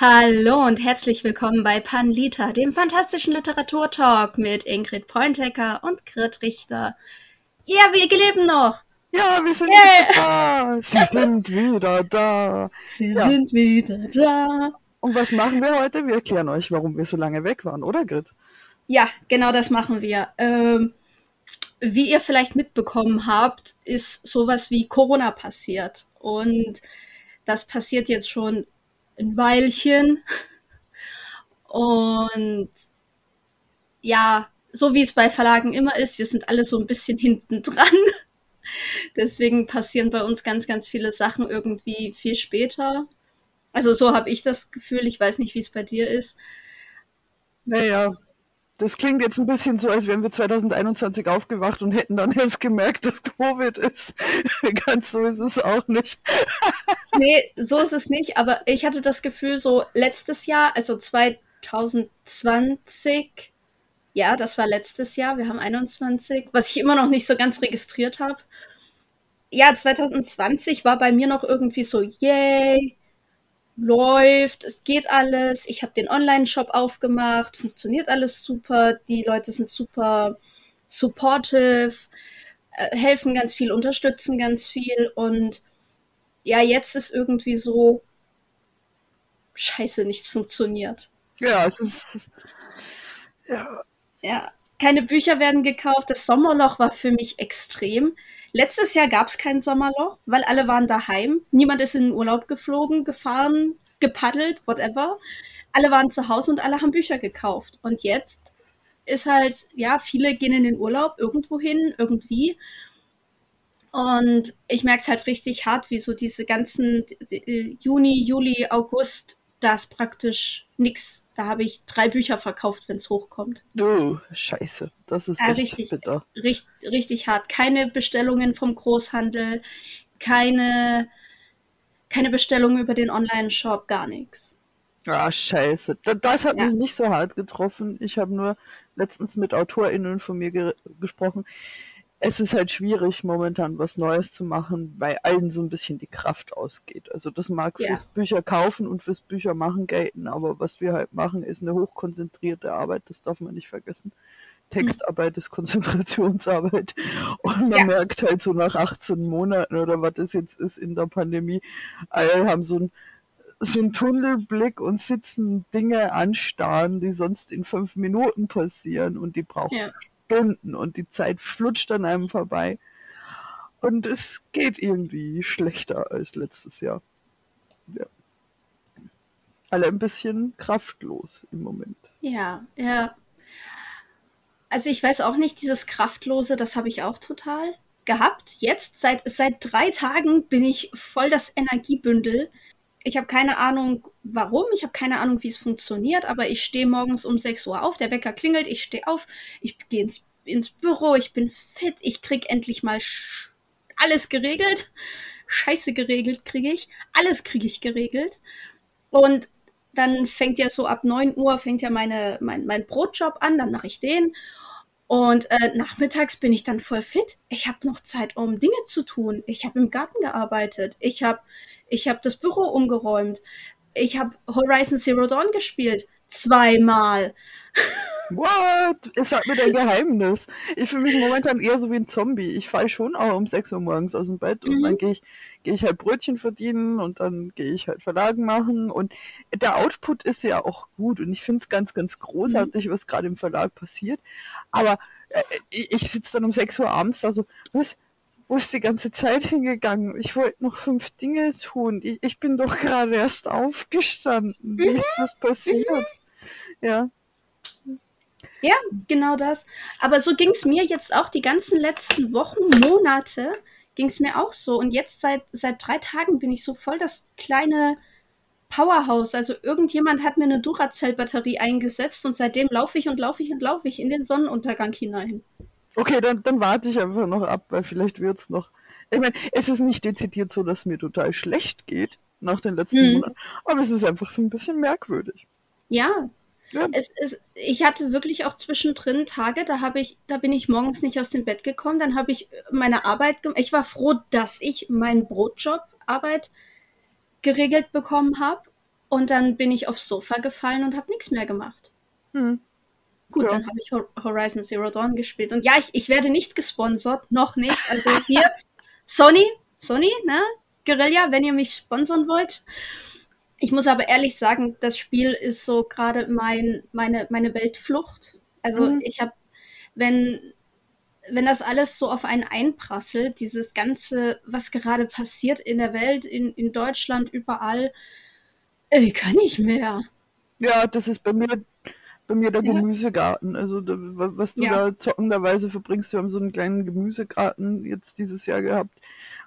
Hallo und herzlich willkommen bei Panlita, dem fantastischen Literaturtalk mit Ingrid Pointecker und Grit Richter. Ja, wir leben noch! Ja, wir sind yeah. wieder da! Sie sind wieder da! Sie ja. sind wieder da! Und was machen wir heute? Wir erklären euch, warum wir so lange weg waren, oder Grit? Ja, genau das machen wir. Ähm, wie ihr vielleicht mitbekommen habt, ist sowas wie Corona passiert. Und das passiert jetzt schon ein Weilchen. Und ja, so wie es bei Verlagen immer ist, wir sind alle so ein bisschen hinten dran. Deswegen passieren bei uns ganz, ganz viele Sachen irgendwie viel später. Also so habe ich das Gefühl. Ich weiß nicht, wie es bei dir ist. Naja, das klingt jetzt ein bisschen so, als wären wir 2021 aufgewacht und hätten dann erst gemerkt, dass Covid ist. Ganz so ist es auch nicht. nee, so ist es nicht. Aber ich hatte das Gefühl, so letztes Jahr, also 2020, ja, das war letztes Jahr, wir haben 21, was ich immer noch nicht so ganz registriert habe. Ja, 2020 war bei mir noch irgendwie so, yay, läuft, es geht alles. Ich habe den Online-Shop aufgemacht, funktioniert alles super. Die Leute sind super supportive, äh, helfen ganz viel, unterstützen ganz viel. Und ja, jetzt ist irgendwie so, scheiße, nichts funktioniert. Ja, es ist. Ja. Ja, keine Bücher werden gekauft. Das Sommerloch war für mich extrem. Letztes Jahr gab es kein Sommerloch, weil alle waren daheim. Niemand ist in den Urlaub geflogen, gefahren, gepaddelt, whatever. Alle waren zu Hause und alle haben Bücher gekauft. Und jetzt ist halt, ja, viele gehen in den Urlaub irgendwo hin, irgendwie. Und ich merke es halt richtig hart, wie so diese ganzen die, Juni, Juli, August, da ist praktisch nichts. Da habe ich drei Bücher verkauft, wenn es hochkommt. Oh, scheiße. Das ist ja, richtig bitter. Richtig, richtig hart. Keine Bestellungen vom Großhandel, keine, keine Bestellungen über den Online-Shop, gar nichts. Ah, scheiße. Das hat ja. mich nicht so hart getroffen. Ich habe nur letztens mit AutorInnen von mir ge gesprochen, es ist halt schwierig, momentan was Neues zu machen, weil allen so ein bisschen die Kraft ausgeht. Also das mag ja. fürs Bücher kaufen und fürs Bücher machen gelten, aber was wir halt machen, ist eine hochkonzentrierte Arbeit, das darf man nicht vergessen. Textarbeit ist Konzentrationsarbeit. Und man ja. merkt halt so nach 18 Monaten oder was das jetzt ist in der Pandemie, alle haben so ein so einen Tunnelblick und sitzen Dinge anstarren, die sonst in fünf Minuten passieren und die brauchen ja. Stunden und die Zeit flutscht an einem vorbei. Und es geht irgendwie schlechter als letztes Jahr. Ja. Alle ein bisschen kraftlos im Moment. Ja, ja. Also ich weiß auch nicht, dieses Kraftlose, das habe ich auch total gehabt. Jetzt, seit, seit drei Tagen bin ich voll das Energiebündel. Ich habe keine Ahnung, warum, ich habe keine Ahnung, wie es funktioniert, aber ich stehe morgens um 6 Uhr auf, der Wecker klingelt, ich stehe auf, ich gehe ins, ins Büro, ich bin fit, ich krieg endlich mal alles geregelt. Scheiße geregelt kriege ich. Alles kriege ich geregelt. Und dann fängt ja so ab 9 Uhr fängt ja meine, mein, mein Brotjob an, dann mache ich den. Und äh, nachmittags bin ich dann voll fit. Ich habe noch Zeit, um Dinge zu tun. Ich habe im Garten gearbeitet. Ich habe ich hab das Büro umgeräumt. Ich habe Horizon Zero Dawn gespielt. Zweimal. What? Es sagt mir dein Geheimnis. Ich fühle mich momentan eher so wie ein Zombie. Ich falle schon auch um 6 Uhr morgens aus dem Bett und mhm. dann gehe ich, geh ich halt Brötchen verdienen und dann gehe ich halt Verlagen machen und der Output ist ja auch gut und ich finde es ganz, ganz großartig, mhm. was gerade im Verlag passiert. Aber äh, ich, ich sitze dann um 6 Uhr abends da so, was? Wo ist die ganze Zeit hingegangen? Ich wollte noch fünf Dinge tun. Ich, ich bin doch gerade erst aufgestanden. Wie ist das passiert? Ja. Ja, genau das. Aber so ging es mir jetzt auch die ganzen letzten Wochen, Monate, ging es mir auch so. Und jetzt seit, seit drei Tagen bin ich so voll das kleine Powerhouse. Also irgendjemand hat mir eine Duracell-Batterie eingesetzt und seitdem laufe ich und laufe ich und laufe ich in den Sonnenuntergang hinein. Okay, dann, dann warte ich einfach noch ab, weil vielleicht wird es noch. Ich meine, es ist nicht dezidiert so, dass mir total schlecht geht nach den letzten hm. Monaten, aber es ist einfach so ein bisschen merkwürdig. Ja, ja. Es, es, ich hatte wirklich auch zwischendrin Tage, da habe ich, da bin ich morgens nicht aus dem Bett gekommen, dann habe ich meine Arbeit gemacht. Ich war froh, dass ich meinen Brotjob Arbeit geregelt bekommen habe. Und dann bin ich aufs Sofa gefallen und habe nichts mehr gemacht. Hm. Gut, ja. dann habe ich Horizon Zero Dawn gespielt. Und ja, ich, ich werde nicht gesponsert, noch nicht. Also hier, Sony, Sony, ne? Guerilla, wenn ihr mich sponsern wollt. Ich muss aber ehrlich sagen, das Spiel ist so gerade mein, meine, meine Weltflucht. Also mhm. ich habe, wenn, wenn das alles so auf einen einprasselt, dieses Ganze, was gerade passiert in der Welt, in, in Deutschland, überall, ich kann nicht mehr. Ja, das ist bei mir bei mir der ja. Gemüsegarten. Also was du ja. da zockenderweise verbringst, wir haben so einen kleinen Gemüsegarten jetzt dieses Jahr gehabt.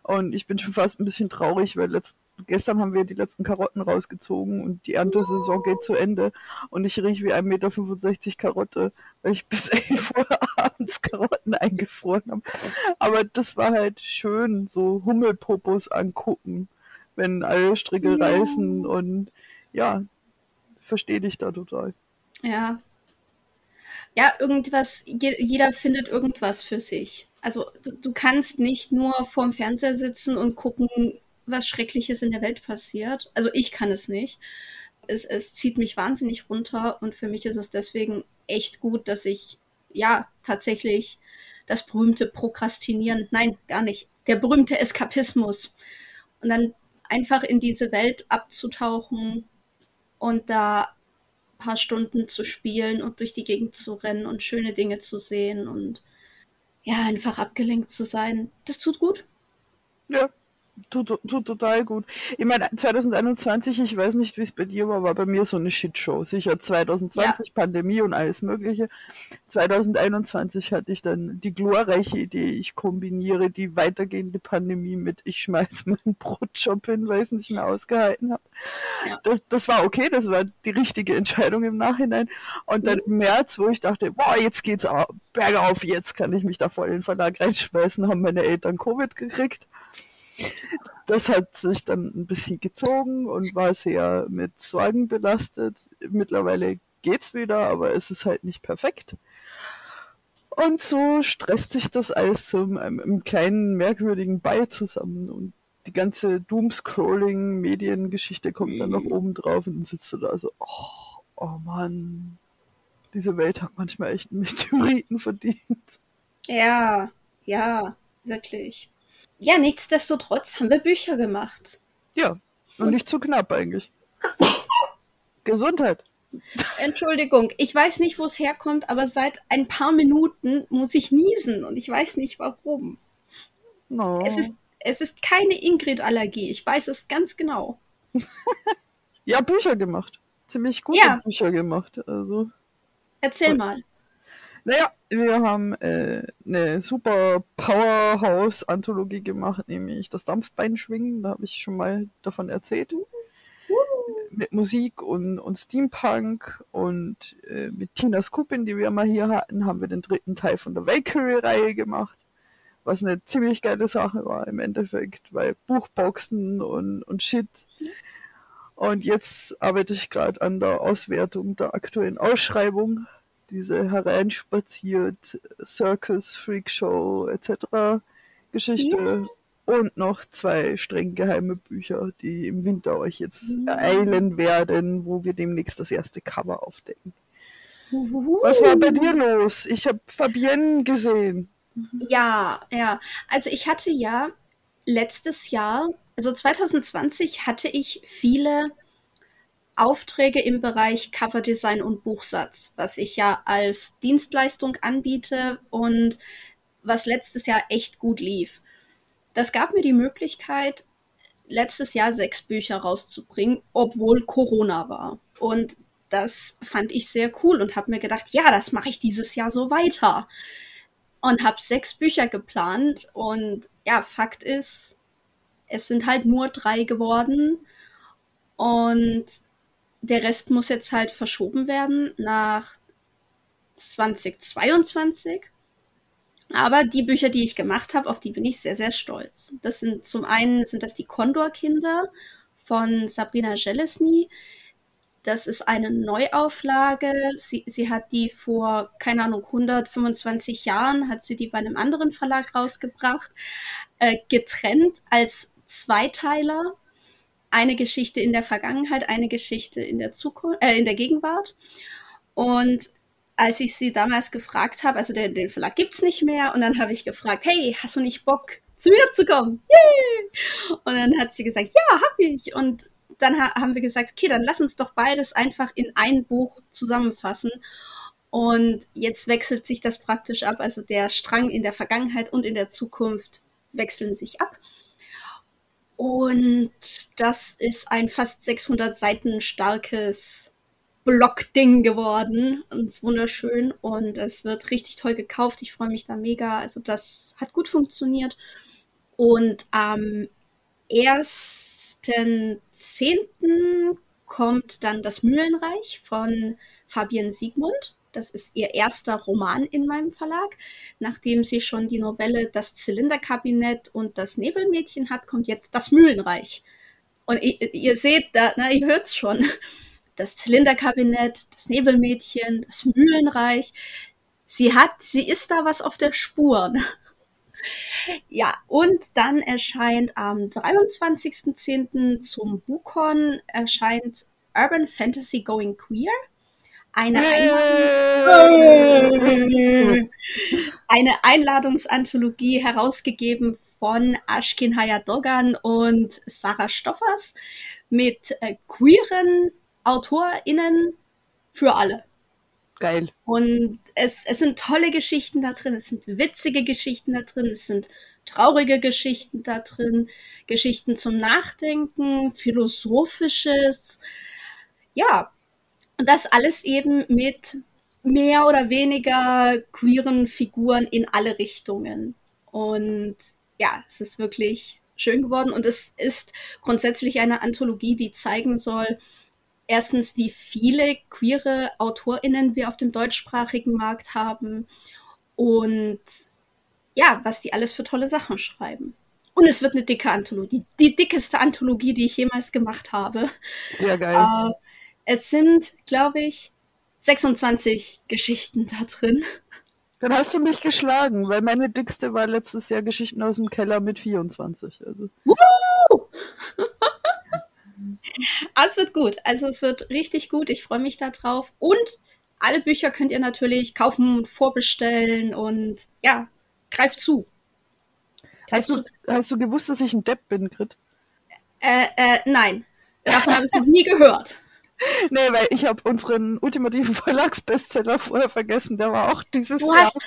Und ich bin schon fast ein bisschen traurig, weil letzt, gestern haben wir die letzten Karotten rausgezogen und die Erntesaison geht zu Ende. Und ich rieche wie 1,65 Meter Karotte, weil ich bis 11 Uhr abends Karotten eingefroren habe. Aber das war halt schön, so Hummelpopos angucken, wenn alle Stricke ja. reißen und ja, verstehe dich da total. Ja. Ja, irgendwas, jeder findet irgendwas für sich. Also du kannst nicht nur vorm Fernseher sitzen und gucken, was Schreckliches in der Welt passiert. Also ich kann es nicht. Es, es zieht mich wahnsinnig runter und für mich ist es deswegen echt gut, dass ich ja tatsächlich das berühmte Prokrastinieren, nein, gar nicht, der berühmte Eskapismus und dann einfach in diese Welt abzutauchen und da paar Stunden zu spielen und durch die Gegend zu rennen und schöne Dinge zu sehen und ja, einfach abgelenkt zu sein. Das tut gut. Ja, Tut, tut total gut. Ich meine, 2021, ich weiß nicht, wie es bei dir war, war bei mir so eine Shitshow. Sicher 2020 ja. Pandemie und alles Mögliche. 2021 hatte ich dann die glorreiche Idee, ich kombiniere die weitergehende Pandemie mit ich schmeiß meinen Brotjob hin, weil ich es nicht mehr ausgehalten habe. Ja. Das, das war okay, das war die richtige Entscheidung im Nachhinein. Und dann im März, wo ich dachte, boah, jetzt geht's bergauf, jetzt kann ich mich da voll in den Verlag reinschmeißen, haben meine Eltern Covid gekriegt das hat sich dann ein bisschen gezogen und war sehr mit Sorgen belastet. Mittlerweile geht's wieder, aber es ist halt nicht perfekt. Und so stresst sich das alles zu einem, einem kleinen merkwürdigen Ball zusammen und die ganze Doomscrolling-Mediengeschichte kommt dann noch mhm. oben drauf und dann sitzt du da so, oh, oh Mann, diese Welt hat manchmal echt einen Meteoriten verdient. Ja, ja, wirklich ja, nichtsdestotrotz haben wir Bücher gemacht. Ja, und, und nicht zu knapp eigentlich. Gesundheit. Entschuldigung, ich weiß nicht, wo es herkommt, aber seit ein paar Minuten muss ich niesen und ich weiß nicht warum. No. Es, ist, es ist keine Ingrid-Allergie, ich weiß es ganz genau. ja, Bücher gemacht. Ziemlich gute ja. Bücher gemacht. Also. Erzähl mal. Naja, wir haben äh, eine super Powerhouse-Anthologie gemacht, nämlich das Dampfbeinschwingen. Da habe ich schon mal davon erzählt. Mit Musik und, und Steampunk und äh, mit Tina Skupin, die wir mal hier hatten, haben wir den dritten Teil von der Valkyrie-Reihe gemacht. Was eine ziemlich geile Sache war im Endeffekt, weil Buchboxen und, und Shit. Und jetzt arbeite ich gerade an der Auswertung der aktuellen Ausschreibung diese hereinspaziert Circus, Freakshow etc. Geschichte. Ja. Und noch zwei streng geheime Bücher, die im Winter euch jetzt ja. ereilen werden, wo wir demnächst das erste Cover aufdecken. Uhuhu. Was war bei dir los? Ich habe Fabienne gesehen. Ja, ja. Also ich hatte ja letztes Jahr, also 2020 hatte ich viele Aufträge im Bereich Coverdesign und Buchsatz, was ich ja als Dienstleistung anbiete und was letztes Jahr echt gut lief. Das gab mir die Möglichkeit, letztes Jahr sechs Bücher rauszubringen, obwohl Corona war. Und das fand ich sehr cool und habe mir gedacht, ja, das mache ich dieses Jahr so weiter. Und habe sechs Bücher geplant. Und ja, Fakt ist, es sind halt nur drei geworden. Und der Rest muss jetzt halt verschoben werden nach 2022. Aber die Bücher, die ich gemacht habe, auf die bin ich sehr, sehr stolz. Das sind zum einen sind das die Condor-Kinder von Sabrina Jelesny. Das ist eine Neuauflage. Sie, sie hat die vor, keine Ahnung, 125 Jahren, hat sie die bei einem anderen Verlag rausgebracht, äh, getrennt als Zweiteiler eine Geschichte in der Vergangenheit, eine Geschichte in der Zukunft, äh, in der Gegenwart. Und als ich sie damals gefragt habe, also den, den Verlag gibt's nicht mehr, und dann habe ich gefragt, hey, hast du nicht Bock, zu mir zu kommen? Yay! Und dann hat sie gesagt, ja, hab ich. Und dann ha haben wir gesagt, okay, dann lass uns doch beides einfach in ein Buch zusammenfassen. Und jetzt wechselt sich das praktisch ab. Also der Strang in der Vergangenheit und in der Zukunft wechseln sich ab. Und das ist ein fast 600 Seiten starkes Blockding geworden. Und es ist wunderschön und es wird richtig toll gekauft. Ich freue mich da mega. Also das hat gut funktioniert. Und am 1.10. kommt dann das Mühlenreich von Fabienne Siegmund. Das ist ihr erster Roman in meinem Verlag. Nachdem sie schon die Novelle Das Zylinderkabinett und das Nebelmädchen hat, kommt jetzt das Mühlenreich. Und ihr, ihr seht da, na, ihr hört's schon. Das Zylinderkabinett, das Nebelmädchen, das Mühlenreich. Sie hat, sie ist da was auf der Spur. Ja, und dann erscheint am 23.10. zum Bukon erscheint Urban Fantasy Going Queer eine, Einladung eine Einladungsanthologie herausgegeben von Ashkin Hayadogan und Sarah Stoffers mit äh, queeren AutorInnen für alle. Geil. Und es, es sind tolle Geschichten da drin, es sind witzige Geschichten da drin, es sind traurige Geschichten da drin, Geschichten zum Nachdenken, philosophisches. Ja, und das alles eben mit mehr oder weniger queeren Figuren in alle Richtungen. Und ja, es ist wirklich schön geworden. Und es ist grundsätzlich eine Anthologie, die zeigen soll, erstens, wie viele queere AutorInnen wir auf dem deutschsprachigen Markt haben und ja, was die alles für tolle Sachen schreiben. Und es wird eine dicke Anthologie. Die dickeste Anthologie, die ich jemals gemacht habe. Ja, geil. Äh, es sind, glaube ich, 26 Geschichten da drin. Dann hast du mich geschlagen, weil meine dickste war letztes Jahr Geschichten aus dem Keller mit 24. Also. Woo! es wird gut. Also es wird richtig gut. Ich freue mich darauf. Und alle Bücher könnt ihr natürlich kaufen und vorbestellen und ja, greift zu. Hast. Du, hast du gewusst, dass ich ein Depp bin, Grit? Äh, äh, nein. Davon habe ich noch nie gehört. Nee, weil ich habe unseren ultimativen Verlagsbestseller vorher vergessen. Der war auch dieses du Hast,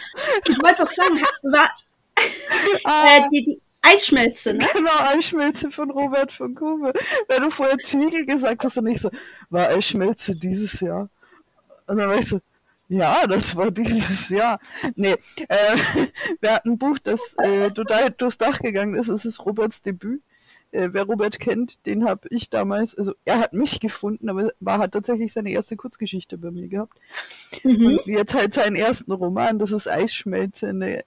ich wollte doch sagen, war ah, äh, die, die, Eisschmelze, ne? Genau, Eisschmelze von Robert von Kube. Weil du vorher Ziegel gesagt hast und ich so, war Eisschmelze dieses Jahr? Und dann war ich so, ja, das war dieses Jahr. Nee, äh, wir hatten ein Buch, das äh, total durchs Dach gegangen ist. Es ist Roberts Debüt äh, wer Robert kennt, den habe ich damals, also er hat mich gefunden, aber war hat tatsächlich seine erste Kurzgeschichte bei mir gehabt. Mhm. Und jetzt halt seinen ersten Roman, das ist Eisschmelze, eine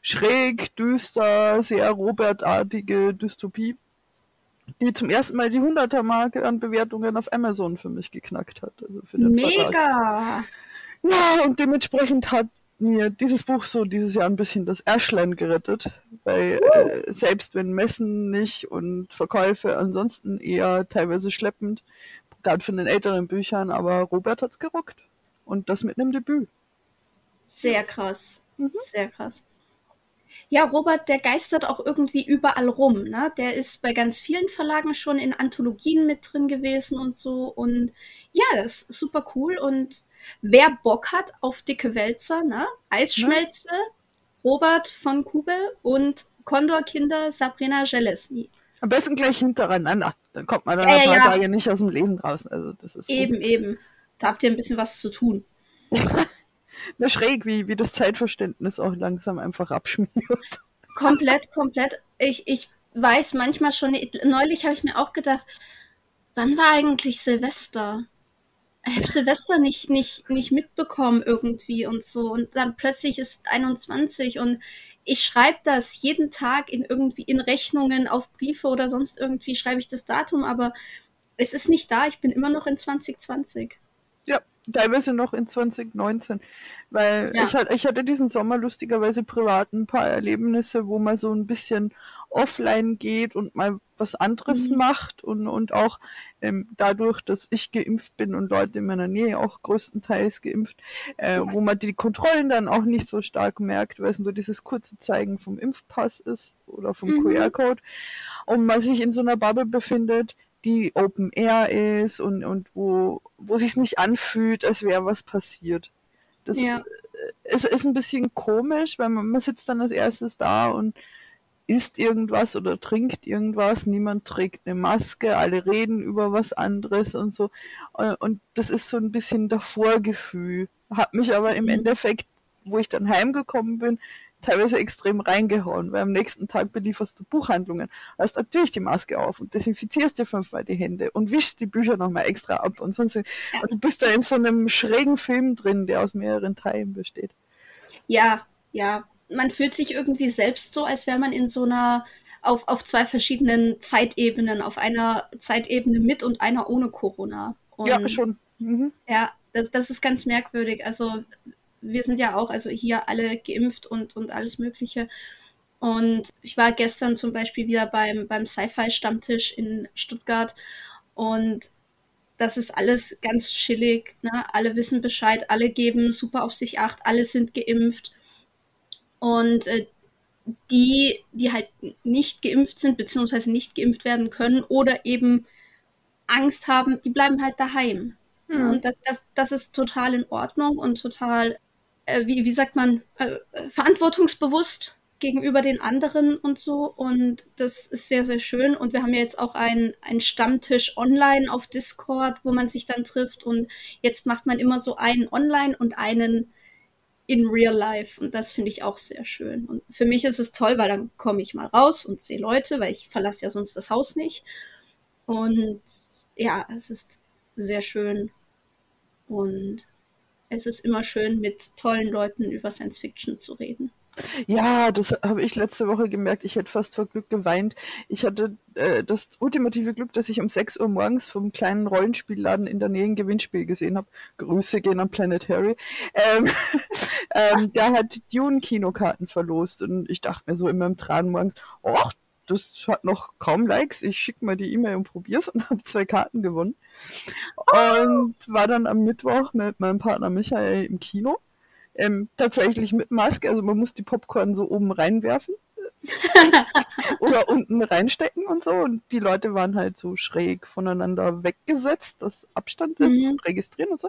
schräg, düster, sehr Robertartige Dystopie, die zum ersten Mal die 100er-Marke an Bewertungen auf Amazon für mich geknackt hat. Also für den Mega! Verlag. Ja, und dementsprechend hat mir dieses Buch so dieses Jahr ein bisschen das Erschlein gerettet, weil äh, selbst wenn Messen nicht und Verkäufe ansonsten eher teilweise schleppend, gerade von den älteren Büchern, aber Robert hat's gerockt. Und das mit einem Debüt. Sehr krass. Mhm. Sehr krass. Ja, Robert, der geistert auch irgendwie überall rum. Ne? Der ist bei ganz vielen Verlagen schon in Anthologien mit drin gewesen und so. Und ja, das ist super cool. Und wer Bock hat auf dicke Wälzer, ne? Eisschmelze, ja. Robert von Kube und Condorkinder Sabrina Jelesny. Am besten gleich hintereinander. Dann kommt man dann ja, ein paar ja. Tage nicht aus dem Lesen raus. Also das ist eben, gut. eben. Da habt ihr ein bisschen was zu tun. Na schräg, wie, wie das Zeitverständnis auch langsam einfach abschmiert. Komplett, komplett. Ich, ich weiß manchmal schon, neulich habe ich mir auch gedacht, wann war eigentlich Silvester? Ich habe Silvester nicht, nicht, nicht mitbekommen irgendwie und so. Und dann plötzlich ist 21 und ich schreibe das jeden Tag in irgendwie in Rechnungen auf Briefe oder sonst irgendwie schreibe ich das Datum, aber es ist nicht da. Ich bin immer noch in 2020. Ja, teilweise noch in 2019, weil ja. ich, ich hatte diesen Sommer lustigerweise privat ein paar Erlebnisse, wo man so ein bisschen offline geht und mal was anderes mhm. macht und, und auch ähm, dadurch, dass ich geimpft bin und Leute in meiner Nähe auch größtenteils geimpft, äh, ja. wo man die Kontrollen dann auch nicht so stark merkt, weil es nur dieses kurze Zeigen vom Impfpass ist oder vom mhm. QR-Code und man sich in so einer Bubble befindet, die Open Air ist und, und wo, wo sich nicht anfühlt, als wäre was passiert. Das ja. ist, ist ein bisschen komisch, weil man, man sitzt dann als erstes da und isst irgendwas oder trinkt irgendwas, niemand trägt eine Maske, alle reden über was anderes und so. Äh, und das ist so ein bisschen das Vorgefühl. Hat mich aber im mhm. Endeffekt, wo ich dann heimgekommen bin, teilweise extrem reingehauen, weil am nächsten Tag belieferst du Buchhandlungen, hast natürlich die Maske auf und desinfizierst dir fünfmal die Hände und wischst die Bücher nochmal extra ab und sonst. Ja. Und du bist da in so einem schrägen Film drin, der aus mehreren Teilen besteht. Ja, ja. Man fühlt sich irgendwie selbst so, als wäre man in so einer auf, auf zwei verschiedenen Zeitebenen, auf einer Zeitebene mit und einer ohne Corona. Und ja, schon. Mhm. Ja, das, das ist ganz merkwürdig. Also wir sind ja auch, also hier alle geimpft und, und alles Mögliche. Und ich war gestern zum Beispiel wieder beim, beim Sci-Fi-Stammtisch in Stuttgart und das ist alles ganz chillig. Ne? Alle wissen Bescheid, alle geben super auf sich acht, alle sind geimpft. Und äh, die, die halt nicht geimpft sind, beziehungsweise nicht geimpft werden können oder eben Angst haben, die bleiben halt daheim. Mhm. Und das, das, das ist total in Ordnung und total äh, wie, wie sagt man, äh, verantwortungsbewusst gegenüber den anderen und so. Und das ist sehr, sehr schön. Und wir haben ja jetzt auch einen Stammtisch online auf Discord, wo man sich dann trifft. Und jetzt macht man immer so einen online und einen in real life. Und das finde ich auch sehr schön. Und für mich ist es toll, weil dann komme ich mal raus und sehe Leute, weil ich verlasse ja sonst das Haus nicht. Und ja, es ist sehr schön. Und es ist immer schön, mit tollen Leuten über Science Fiction zu reden. Ja, das habe ich letzte Woche gemerkt. Ich hätte fast vor Glück geweint. Ich hatte äh, das ultimative Glück, dass ich um 6 Uhr morgens vom kleinen Rollenspielladen in der Nähe ein Gewinnspiel gesehen habe. Grüße gehen an Planet Harry. Ähm, ähm, der hat Dune-Kinokarten verlost und ich dachte mir so in meinem Tran morgens, ach, das hat noch kaum Likes. Ich schicke mal die E-Mail und probier's und habe zwei Karten gewonnen. Oh. Und war dann am Mittwoch mit meinem Partner Michael im Kino. Ähm, tatsächlich mit Maske, also man muss die Popcorn so oben reinwerfen. oder unten reinstecken und so. Und die Leute waren halt so schräg voneinander weggesetzt, dass Abstand ist mhm. und registrieren und so.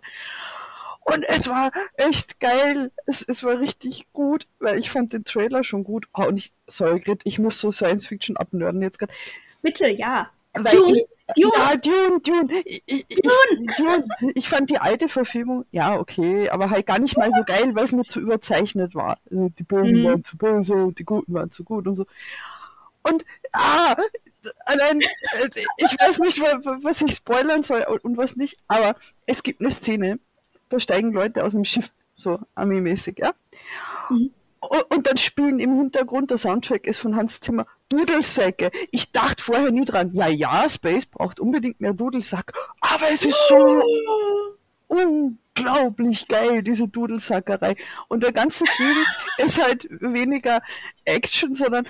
Und es war echt geil. Es, es war richtig gut, weil ich fand den Trailer schon gut. Oh, und ich, sorry, Grit, ich muss so Science Fiction abnörden jetzt gerade. Bitte, ja. Dune, ich, Dune. Ja, Dune, Dune. Ich, ich, Dune. Dune. Ich fand die alte Verfilmung, ja, okay, aber halt gar nicht mal so geil, weil es mir zu überzeichnet war. Also die Bösen mhm. waren zu böse, die Guten waren zu gut und so. Und, ah, allein, äh, ich weiß nicht, was ich spoilern soll und was nicht, aber es gibt eine Szene, da steigen Leute aus dem Schiff, so Army-mäßig, ja. Mhm. Und dann spielen im Hintergrund, der Soundtrack ist von Hans Zimmer, Dudelsäcke. Ich dachte vorher nie dran, ja, ja, Space braucht unbedingt mehr Dudelsack, aber es ist so unglaublich geil, diese Dudelsackerei. Und der ganze Film ist halt weniger Action, sondern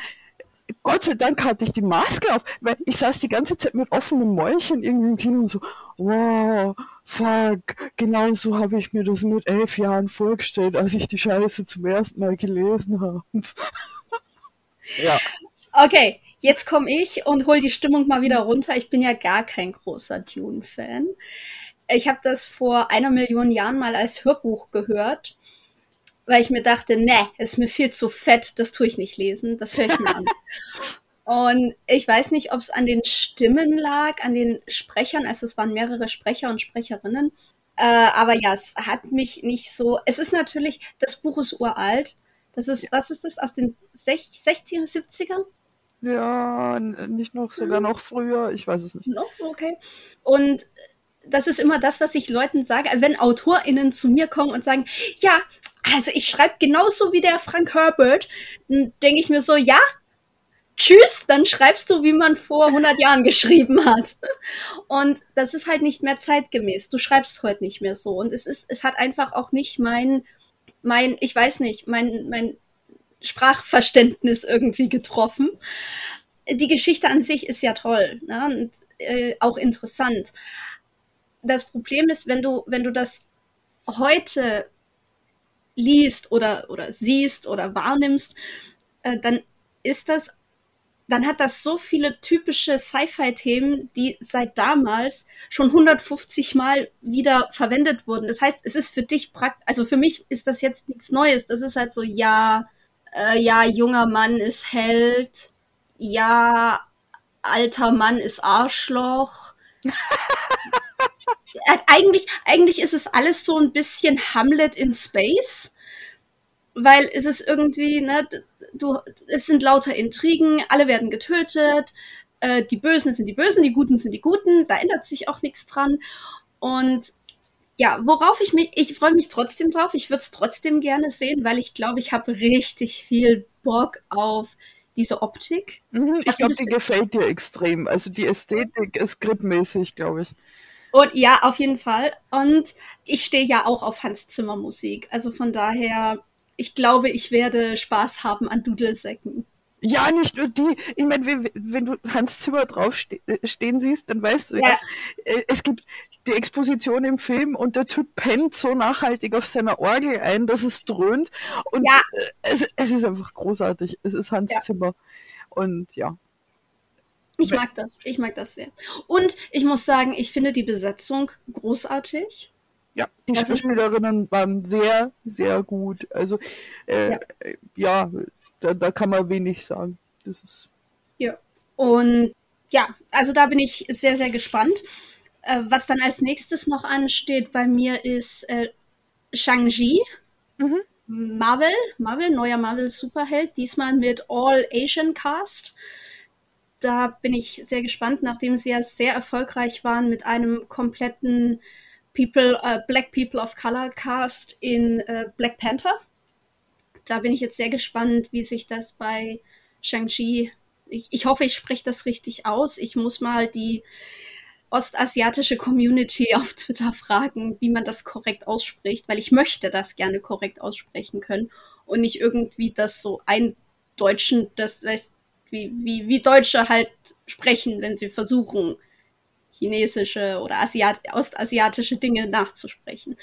Gott sei Dank hatte ich die Maske auf, weil ich saß die ganze Zeit mit offenen Mäulchen irgendwie im Kino und so, wow, fuck, genau so habe ich mir das mit elf Jahren vorgestellt, als ich die Scheiße zum ersten Mal gelesen habe. ja. Okay, jetzt komme ich und hol die Stimmung mal wieder runter. Ich bin ja gar kein großer Dune-Fan. Ich habe das vor einer Million Jahren mal als Hörbuch gehört, weil ich mir dachte, ne, ist mir viel zu fett, das tue ich nicht lesen, das höre ich mir an. Und ich weiß nicht, ob es an den Stimmen lag, an den Sprechern, also es waren mehrere Sprecher und Sprecherinnen. Äh, aber ja, es hat mich nicht so. Es ist natürlich, das Buch ist uralt. Das ist, was ist das, aus den 60er, 70ern? Ja, nicht noch, sogar hm. noch früher, ich weiß es nicht. Noch, okay. Und das ist immer das, was ich Leuten sage, wenn AutorInnen zu mir kommen und sagen, ja, also ich schreibe genauso wie der Frank Herbert, dann denke ich mir so, ja, tschüss, dann schreibst du, wie man vor 100 Jahren geschrieben hat. Und das ist halt nicht mehr zeitgemäß. Du schreibst heute nicht mehr so. Und es ist, es hat einfach auch nicht mein, mein, ich weiß nicht, mein, mein Sprachverständnis irgendwie getroffen. Die Geschichte an sich ist ja toll ne? und äh, auch interessant. Das Problem ist, wenn du, wenn du das heute liest oder, oder siehst oder wahrnimmst, äh, dann ist das dann hat das so viele typische Sci-Fi-Themen, die seit damals schon 150 Mal wieder verwendet wurden. Das heißt, es ist für dich praktisch, also für mich ist das jetzt nichts Neues. Das ist halt so, ja, äh, ja, junger Mann ist Held, ja, alter Mann ist Arschloch. eigentlich, eigentlich ist es alles so ein bisschen Hamlet in Space, weil es ist irgendwie, ne, du, es sind lauter Intrigen, alle werden getötet, äh, die Bösen sind die Bösen, die Guten sind die Guten, da ändert sich auch nichts dran. Und ja, worauf ich mich, ich freue mich trotzdem drauf, ich würde es trotzdem gerne sehen, weil ich glaube, ich habe richtig viel Bock auf diese Optik. Mhm, ich glaube, die gefällt dir extrem. Also die Ästhetik ist gripmäßig, glaube ich. Und ja, auf jeden Fall. Und ich stehe ja auch auf Hans Zimmer Musik. Also von daher ich glaube, ich werde Spaß haben an Dudelsäcken. Ja, nicht nur die. Ich meine, wenn, wenn, du Hans Zimmer draufstehen äh, siehst, dann weißt du ja. ja, äh, es gibt die Exposition im Film und der Typ pennt so nachhaltig auf seiner Orgel ein, dass es dröhnt. Und ja. Äh, es, es, ist einfach großartig. Es ist Hans ja. Zimmer. Und ja. Ich mag das. Ich mag das sehr. Und ich muss sagen, ich finde die Besetzung großartig. Ja, die das Schauspielerinnen waren sehr, sehr gut. Also äh, ja, ja da, da, kann man wenig sagen. Das ist ja. Und ja, also da bin ich sehr, sehr gespannt. Äh, was dann als nächstes noch ansteht bei mir ist äh, Shang-Chi. Mhm. Marvel, Marvel, neuer Marvel-Superheld, diesmal mit All Asian Cast. Da bin ich sehr gespannt, nachdem sie ja sehr erfolgreich waren mit einem kompletten People, äh, Black People of Color Cast in äh, Black Panther. Da bin ich jetzt sehr gespannt, wie sich das bei Shang-Chi. Ich, ich hoffe, ich spreche das richtig aus. Ich muss mal die ostasiatische Community auf Twitter fragen, wie man das korrekt ausspricht, weil ich möchte das gerne korrekt aussprechen können und nicht irgendwie das so eindeutschen, das weißt, wie, wie, wie Deutsche halt sprechen, wenn sie versuchen, chinesische oder Asiat ostasiatische Dinge nachzusprechen.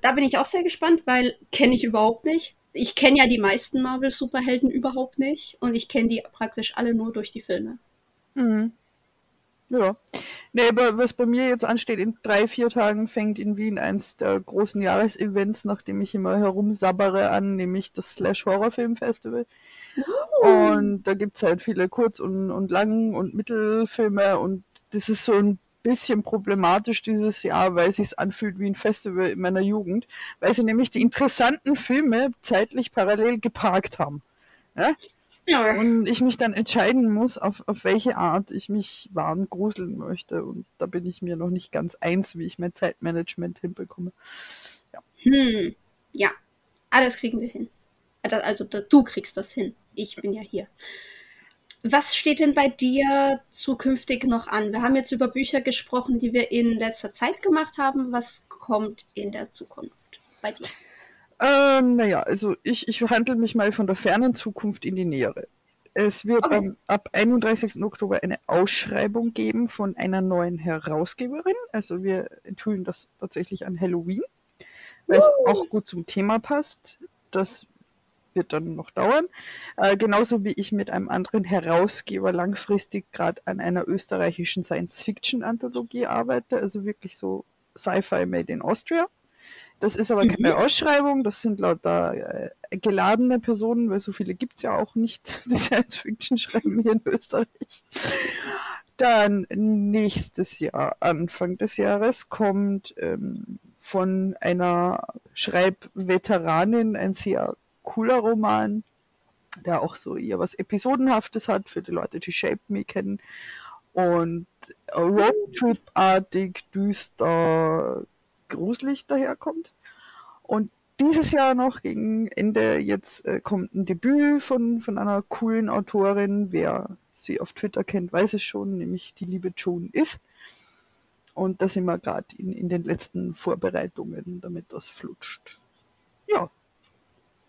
Da bin ich auch sehr gespannt, weil kenne ich überhaupt nicht. Ich kenne ja die meisten Marvel-Superhelden überhaupt nicht und ich kenne die praktisch alle nur durch die Filme. Mhm. Ja. Nee, aber was bei mir jetzt ansteht, in drei, vier Tagen fängt in Wien eins der großen Jahresevents, nachdem ich immer herumsabbere, an, nämlich das Slash Horror Film Festival. Oh. Und da gibt es halt viele Kurz- und, und Lang- und Mittelfilme und das ist so ein bisschen problematisch dieses Jahr, weil es sich anfühlt wie ein Festival in meiner Jugend, weil sie nämlich die interessanten Filme zeitlich parallel geparkt haben. Ja? Ja. Und ich mich dann entscheiden muss, auf, auf welche Art ich mich warm gruseln möchte. Und da bin ich mir noch nicht ganz eins, wie ich mein Zeitmanagement hinbekomme. Ja. Hm. Ja, alles kriegen wir hin. Also du kriegst das hin. Ich bin ja hier. Was steht denn bei dir zukünftig noch an? Wir haben jetzt über Bücher gesprochen, die wir in letzter Zeit gemacht haben. Was kommt in der Zukunft bei dir? Ähm, naja, also ich, ich handle mich mal von der fernen Zukunft in die nähere. Es wird okay. ähm, ab 31. Oktober eine Ausschreibung geben von einer neuen Herausgeberin. Also wir enthüllen das tatsächlich an Halloween, weil uh. es auch gut zum Thema passt. Das wird dann noch dauern. Äh, genauso wie ich mit einem anderen Herausgeber langfristig gerade an einer österreichischen Science-Fiction-Anthologie arbeite, also wirklich so Sci-Fi made in Austria. Das ist aber keine mhm. Ausschreibung, das sind lauter äh, geladene Personen, weil so viele gibt es ja auch nicht, die Science-Fiction schreiben hier in Österreich. Dann nächstes Jahr, Anfang des Jahres, kommt ähm, von einer Schreibveteranin ein sehr cooler Roman, der auch so eher was Episodenhaftes hat für die Leute, die Shape Me kennen. Und Roadtrip-artig, düster, gruselig daherkommt. Und dieses Jahr noch gegen Ende jetzt äh, kommt ein Debüt von, von einer coolen Autorin. Wer sie auf Twitter kennt, weiß es schon, nämlich die liebe Joan ist. Und da sind wir gerade in, in den letzten Vorbereitungen, damit das flutscht. Ja.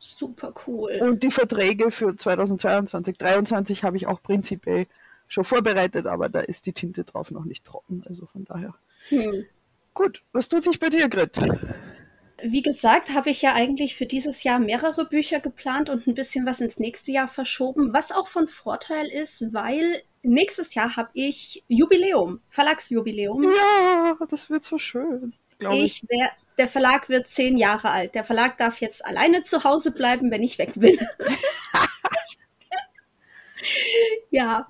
Super cool. Und die Verträge für 2022, 2023 habe ich auch prinzipiell schon vorbereitet, aber da ist die Tinte drauf noch nicht trocken. Also von daher. Hm. Gut, was tut sich bei dir, Grit? Wie gesagt, habe ich ja eigentlich für dieses Jahr mehrere Bücher geplant und ein bisschen was ins nächste Jahr verschoben, was auch von Vorteil ist, weil nächstes Jahr habe ich Jubiläum, Verlagsjubiläum. Ja, das wird so schön. Ich, ich wär, der Verlag wird zehn Jahre alt. Der Verlag darf jetzt alleine zu Hause bleiben, wenn ich weg bin. ja,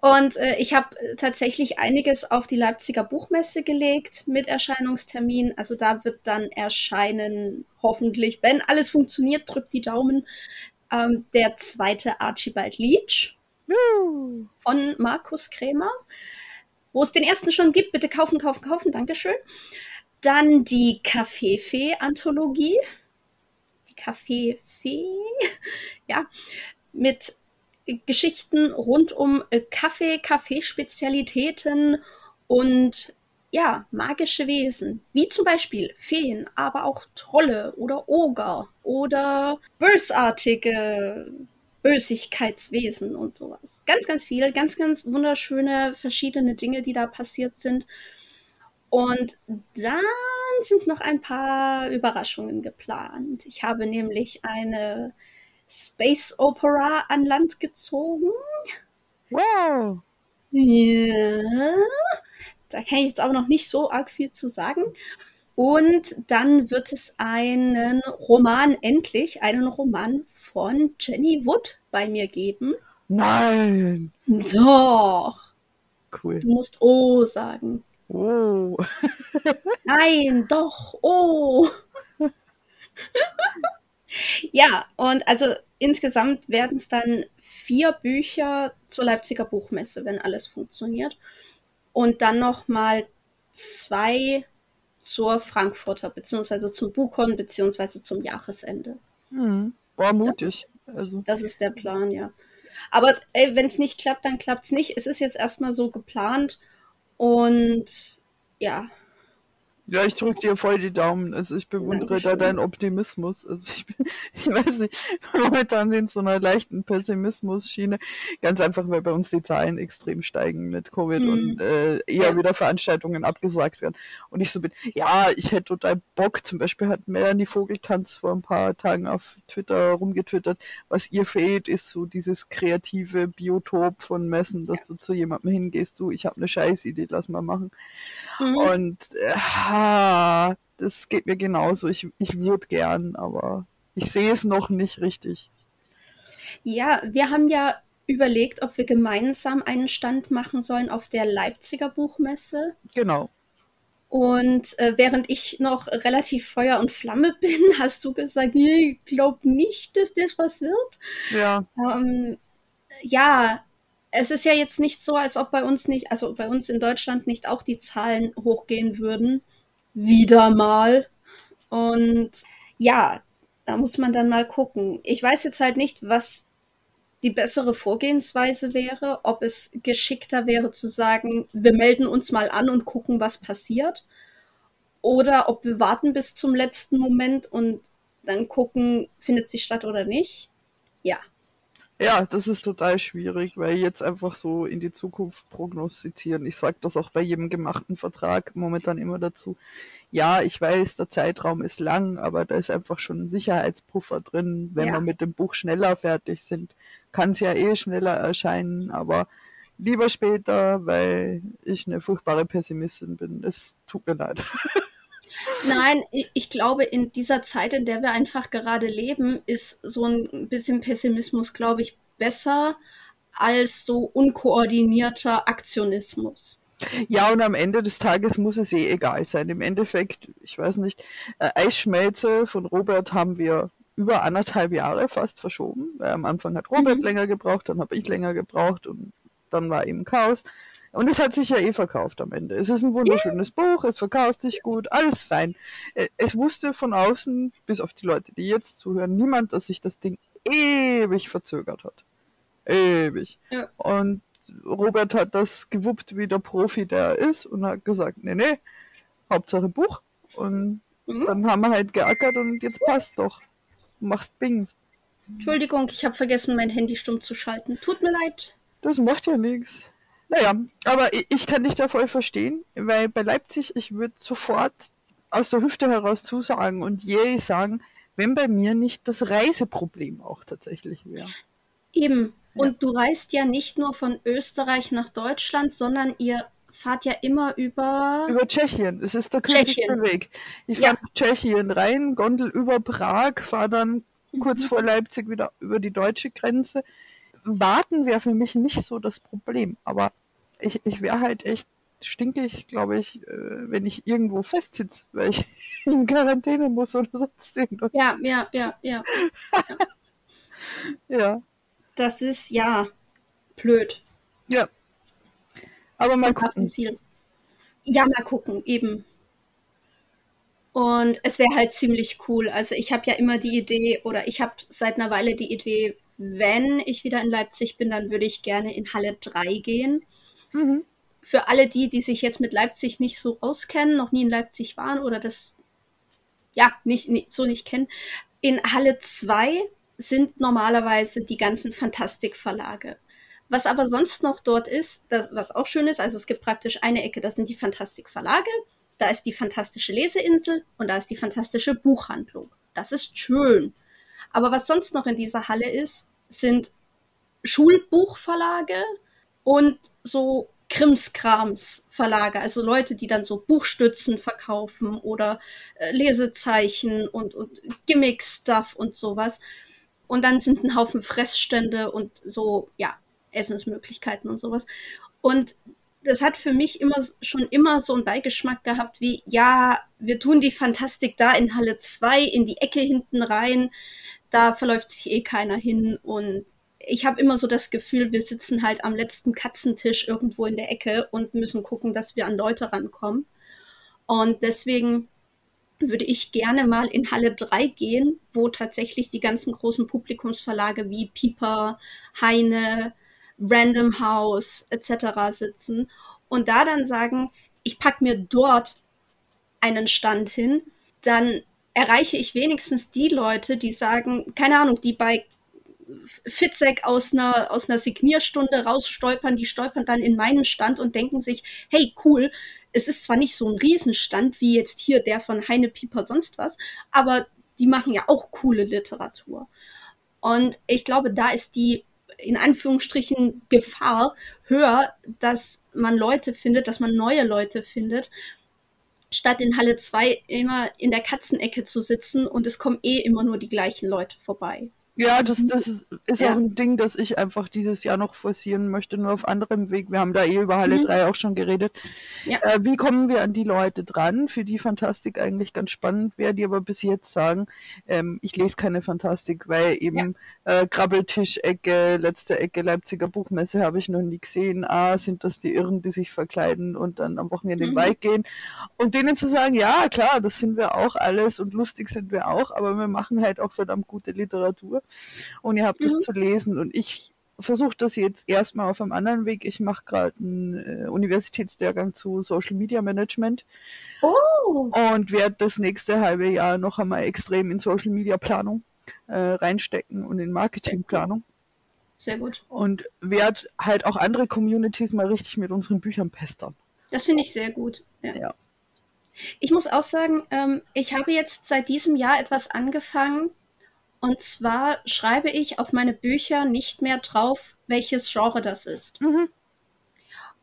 und äh, ich habe tatsächlich einiges auf die Leipziger Buchmesse gelegt mit Erscheinungstermin. Also da wird dann erscheinen, hoffentlich, wenn alles funktioniert, drückt die Daumen, ähm, der zweite Archibald Leach von Markus Krämer. Wo es den ersten schon gibt, bitte kaufen, kaufen, kaufen, Dankeschön. Dann die Kaffeefee-Anthologie. Die Kaffeefee, ja, mit Geschichten rund um äh, Kaffee, Kaffeespezialitäten und ja, magische Wesen, wie zum Beispiel Feen, aber auch Trolle oder Oger oder bösartige Bösigkeitswesen und sowas. Ganz, ganz viel, ganz, ganz wunderschöne verschiedene Dinge, die da passiert sind. Und dann sind noch ein paar Überraschungen geplant. Ich habe nämlich eine Space Opera an Land gezogen. Wow. Ja. Da kann ich jetzt aber noch nicht so arg viel zu sagen. Und dann wird es einen Roman, endlich einen Roman von Jenny Wood bei mir geben. Nein. Doch. Cool. Du musst Oh sagen. Oh. Nein, doch. Oh. Ja, und also insgesamt werden es dann vier Bücher zur Leipziger Buchmesse, wenn alles funktioniert. Und dann nochmal zwei zur Frankfurter, beziehungsweise zum Buchon, beziehungsweise zum Jahresende. Hm. War mutig. Also. Das ist der Plan, ja. Aber wenn es nicht klappt, dann klappt es nicht. Es ist jetzt erstmal so geplant und ja, ja, ich drücke dir voll die Daumen. Also ich bewundere da deinen Optimismus. Also ich, bin, ich weiß nicht, momentan sind so einer leichten Pessimismus-Schiene. Ganz einfach, weil bei uns die Zahlen extrem steigen mit Covid mhm. und äh, eher ja. wieder Veranstaltungen abgesagt werden. Und ich so bin, ja, ich hätte total Bock. Zum Beispiel hat Melanie Vogeltanz vor ein paar Tagen auf Twitter rumgetwittert, was ihr fehlt, ist so dieses kreative Biotop von Messen, dass ja. du zu jemandem hingehst, du, ich habe eine Scheißidee, lass mal machen. Mhm. Und äh, ja, das geht mir genauso. Ich, ich würde gern, aber ich sehe es noch nicht richtig. Ja, wir haben ja überlegt, ob wir gemeinsam einen Stand machen sollen auf der Leipziger Buchmesse. Genau. Und äh, während ich noch relativ Feuer und Flamme bin, hast du gesagt, nee, ich glaube nicht, dass das was wird. Ja. Ähm, ja, es ist ja jetzt nicht so, als ob bei uns nicht, also bei uns in Deutschland nicht auch die Zahlen hochgehen würden wieder mal. Und ja, da muss man dann mal gucken. Ich weiß jetzt halt nicht, was die bessere Vorgehensweise wäre, ob es geschickter wäre zu sagen, wir melden uns mal an und gucken, was passiert. Oder ob wir warten bis zum letzten Moment und dann gucken, findet sie statt oder nicht. Ja. Ja, das ist total schwierig, weil jetzt einfach so in die Zukunft prognostizieren. Ich sage das auch bei jedem gemachten Vertrag momentan immer dazu. Ja, ich weiß, der Zeitraum ist lang, aber da ist einfach schon ein Sicherheitspuffer drin. Wenn ja. wir mit dem Buch schneller fertig sind, kann es ja eh schneller erscheinen, aber lieber später, weil ich eine furchtbare Pessimistin bin. Es tut mir leid. Nein, ich glaube, in dieser Zeit, in der wir einfach gerade leben, ist so ein bisschen Pessimismus, glaube ich, besser als so unkoordinierter Aktionismus. Ja, und am Ende des Tages muss es eh egal sein. Im Endeffekt, ich weiß nicht, äh, Eisschmelze von Robert haben wir über anderthalb Jahre fast verschoben. Weil am Anfang hat Robert mhm. länger gebraucht, dann habe ich länger gebraucht und dann war eben Chaos. Und es hat sich ja eh verkauft am Ende. Es ist ein wunderschönes yeah. Buch, es verkauft sich gut, alles fein. Äh, es wusste von außen, bis auf die Leute, die jetzt zuhören, niemand, dass sich das Ding ewig verzögert hat. Ewig. Ja. Und Robert hat das gewuppt, wie der Profi der ist und hat gesagt, nee, nee, Hauptsache Buch. Und mhm. dann haben wir halt geackert und jetzt passt doch. Du machst Bing. Entschuldigung, ich habe vergessen, mein Handy stumm zu schalten. Tut mir leid. Das macht ja nichts. Naja, aber ich, ich kann dich da voll verstehen, weil bei Leipzig, ich würde sofort aus der Hüfte heraus zusagen und je sagen, wenn bei mir nicht das Reiseproblem auch tatsächlich wäre. Eben. Ja. Und du reist ja nicht nur von Österreich nach Deutschland, sondern ihr fahrt ja immer über. Über Tschechien. Es ist der kürzeste Weg. Ich fahre ja. nach Tschechien rein, Gondel über Prag, fahre dann mhm. kurz vor Leipzig wieder über die deutsche Grenze. Warten wäre für mich nicht so das Problem, aber ich, ich wäre halt echt stinkig, glaube ich, äh, wenn ich irgendwo festsitze, weil ich in Quarantäne muss oder sonst irgendwas. Ja, ja, ja, ja. ja. ja. Das ist ja blöd. Ja. Aber mal gucken. Viel. Ja, mal gucken, eben. Und es wäre halt ziemlich cool. Also ich habe ja immer die Idee, oder ich habe seit einer Weile die Idee, wenn ich wieder in Leipzig bin, dann würde ich gerne in Halle 3 gehen. Mhm. Für alle die, die sich jetzt mit Leipzig nicht so auskennen, noch nie in Leipzig waren oder das ja nicht, nicht so nicht kennen, in Halle 2 sind normalerweise die ganzen Fantastikverlage. Was aber sonst noch dort ist, das, was auch schön ist, also es gibt praktisch eine Ecke, das sind die Fantastikverlage, da ist die fantastische Leseinsel und da ist die fantastische Buchhandlung. Das ist schön. Aber was sonst noch in dieser Halle ist, sind Schulbuchverlage und so Krimskrams Verlage, also Leute, die dann so Buchstützen verkaufen oder äh, Lesezeichen und, und Gimmick-Stuff und sowas. Und dann sind ein Haufen Fressstände und so, ja, Essensmöglichkeiten und sowas. Und das hat für mich immer schon immer so einen Beigeschmack gehabt, wie, ja, wir tun die Fantastik da in Halle 2 in die Ecke hinten rein, da verläuft sich eh keiner hin und ich habe immer so das Gefühl, wir sitzen halt am letzten Katzentisch irgendwo in der Ecke und müssen gucken, dass wir an Leute rankommen. Und deswegen würde ich gerne mal in Halle 3 gehen, wo tatsächlich die ganzen großen Publikumsverlage wie Pieper, Heine, Random House etc. sitzen und da dann sagen, ich packe mir dort einen Stand hin, dann erreiche ich wenigstens die Leute, die sagen, keine Ahnung, die bei Fitzek aus einer, aus einer Signierstunde rausstolpern, die stolpern dann in meinen Stand und denken sich, hey, cool, es ist zwar nicht so ein Riesenstand wie jetzt hier der von Heine Pieper sonst was, aber die machen ja auch coole Literatur. Und ich glaube, da ist die in Anführungsstrichen Gefahr höher, dass man Leute findet, dass man neue Leute findet, statt in Halle 2 immer in der Katzenecke zu sitzen und es kommen eh immer nur die gleichen Leute vorbei. Ja, das, das ist ja. auch ein Ding, das ich einfach dieses Jahr noch forcieren möchte, nur auf anderem Weg. Wir haben da eh über Halle mhm. 3 auch schon geredet. Ja. Äh, wie kommen wir an die Leute dran, für die Fantastik eigentlich ganz spannend wäre, die aber bis jetzt sagen, ähm, ich lese keine Fantastik, weil eben ja. äh, Krabbeltisch-Ecke, letzte Ecke Leipziger Buchmesse habe ich noch nie gesehen. Ah, sind das die Irren, die sich verkleiden und dann am Wochenende mhm. in den Wald gehen? Und denen zu sagen, ja, klar, das sind wir auch alles und lustig sind wir auch, aber wir machen halt auch verdammt gute Literatur und ihr habt mhm. das zu lesen. Und ich versuche das jetzt erstmal auf einem anderen Weg. Ich mache gerade einen äh, Universitätslehrgang zu Social Media Management. Oh. Und werde das nächste halbe Jahr noch einmal extrem in Social Media Planung äh, reinstecken und in Marketingplanung. Sehr gut. Und werde halt auch andere Communities mal richtig mit unseren Büchern pestern. Das finde ich sehr gut. Ja. ja. Ich muss auch sagen, ähm, ich habe jetzt seit diesem Jahr etwas angefangen, und zwar schreibe ich auf meine Bücher nicht mehr drauf, welches Genre das ist. Mhm.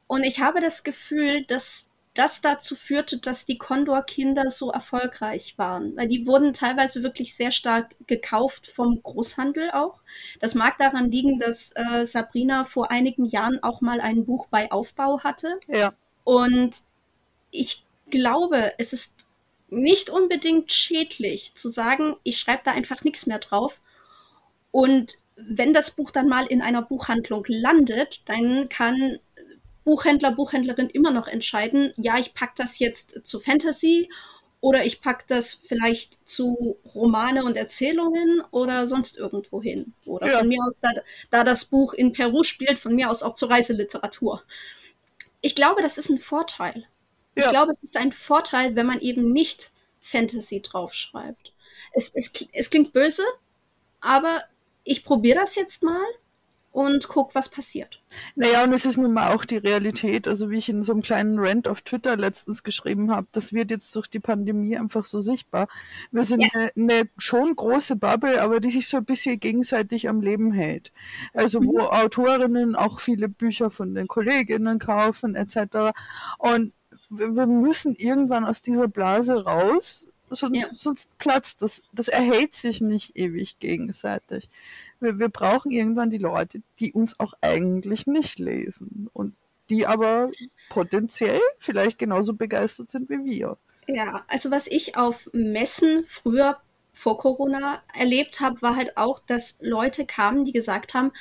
Und ich habe das Gefühl, dass das dazu führte, dass die Condor-Kinder so erfolgreich waren. Weil die wurden teilweise wirklich sehr stark gekauft vom Großhandel auch. Das mag daran liegen, dass äh, Sabrina vor einigen Jahren auch mal ein Buch bei Aufbau hatte. Ja. Und ich glaube, es ist nicht unbedingt schädlich zu sagen, ich schreibe da einfach nichts mehr drauf. Und wenn das Buch dann mal in einer Buchhandlung landet, dann kann Buchhändler, Buchhändlerin immer noch entscheiden, ja, ich packe das jetzt zu Fantasy oder ich packe das vielleicht zu Romane und Erzählungen oder sonst irgendwo hin. Oder ja. von mir aus, da, da das Buch in Peru spielt, von mir aus auch zur Reiseliteratur. Ich glaube, das ist ein Vorteil. Ja. Ich glaube, es ist ein Vorteil, wenn man eben nicht Fantasy draufschreibt. Es, es, es klingt böse, aber ich probiere das jetzt mal und guck, was passiert. Naja, und es ist nun mal auch die Realität. Also wie ich in so einem kleinen Rant auf Twitter letztens geschrieben habe, das wird jetzt durch die Pandemie einfach so sichtbar. Wir sind ja. eine, eine, schon große Bubble, aber die sich so ein bisschen gegenseitig am Leben hält. Also wo mhm. Autorinnen auch viele Bücher von den Kolleginnen kaufen etc. Und wir müssen irgendwann aus dieser Blase raus, sonst, ja. sonst platzt das. Das erhält sich nicht ewig gegenseitig wir, wir brauchen irgendwann die Leute, die uns auch eigentlich nicht lesen und die aber potenziell vielleicht genauso begeistert sind wie wir. Ja, also was ich auf Messen früher vor Corona erlebt habe, war halt auch, dass Leute kamen, die gesagt haben,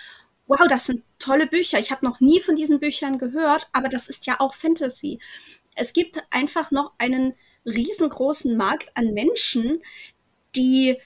wow, das sind tolle Bücher. Ich habe noch nie von diesen Büchern gehört, aber das ist ja auch Fantasy. Es gibt einfach noch einen riesengroßen Markt an Menschen, die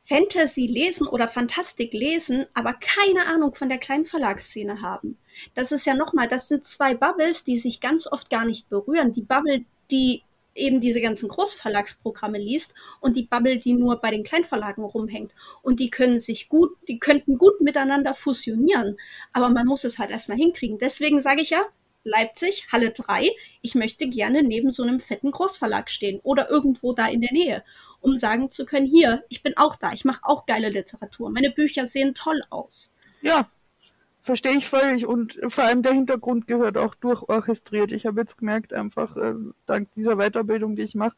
Fantasy lesen oder Fantastik lesen, aber keine Ahnung von der kleinen Verlagsszene haben. Das ist ja nochmal, das sind zwei Bubbles, die sich ganz oft gar nicht berühren. Die Bubble, die eben diese ganzen Großverlagsprogramme liest und die Bubble, die nur bei den Kleinverlagen rumhängt. Und die können sich gut, die könnten gut miteinander fusionieren. Aber man muss es halt erstmal hinkriegen. Deswegen sage ich ja, Leipzig, Halle 3, ich möchte gerne neben so einem fetten Großverlag stehen oder irgendwo da in der Nähe, um sagen zu können, hier, ich bin auch da, ich mache auch geile Literatur, meine Bücher sehen toll aus. Ja, verstehe ich völlig und vor allem der Hintergrund gehört auch durchorchestriert. Ich habe jetzt gemerkt, einfach äh, dank dieser Weiterbildung, die ich mache,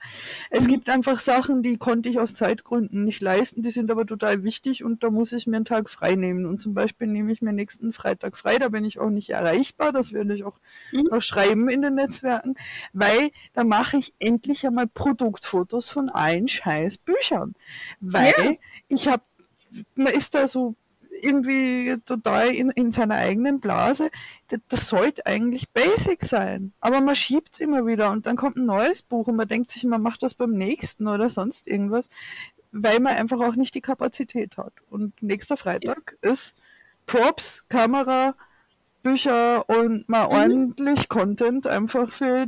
es gibt einfach Sachen, die konnte ich aus Zeitgründen nicht leisten, die sind aber total wichtig und da muss ich mir einen Tag frei nehmen. Und zum Beispiel nehme ich mir nächsten Freitag frei, da bin ich auch nicht erreichbar, das werde ich auch mhm. noch schreiben in den Netzwerken, weil da mache ich endlich einmal Produktfotos von allen scheiß Büchern. Weil ja. ich habe man ist da so irgendwie total in, in seiner eigenen Blase. Das, das sollte eigentlich basic sein. Aber man schiebt es immer wieder und dann kommt ein neues Buch und man denkt sich, man macht das beim nächsten oder sonst irgendwas, weil man einfach auch nicht die Kapazität hat. Und nächster Freitag ist Props, Kamera, Bücher und mal mhm. ordentlich Content einfach für